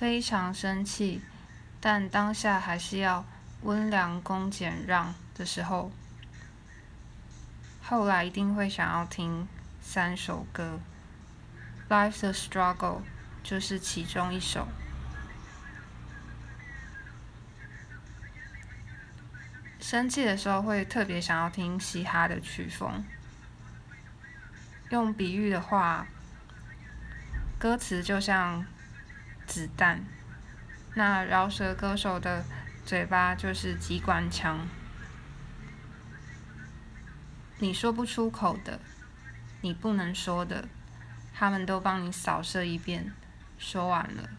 非常生气，但当下还是要温良恭俭让的时候，后来一定会想要听三首歌，《Life's a Struggle》就是其中一首。生气的时候会特别想要听嘻哈的曲风。用比喻的话，歌词就像子弹，那饶舌歌手的嘴巴就是机关枪。你说不出口的，你不能说的，他们都帮你扫射一遍，说完了。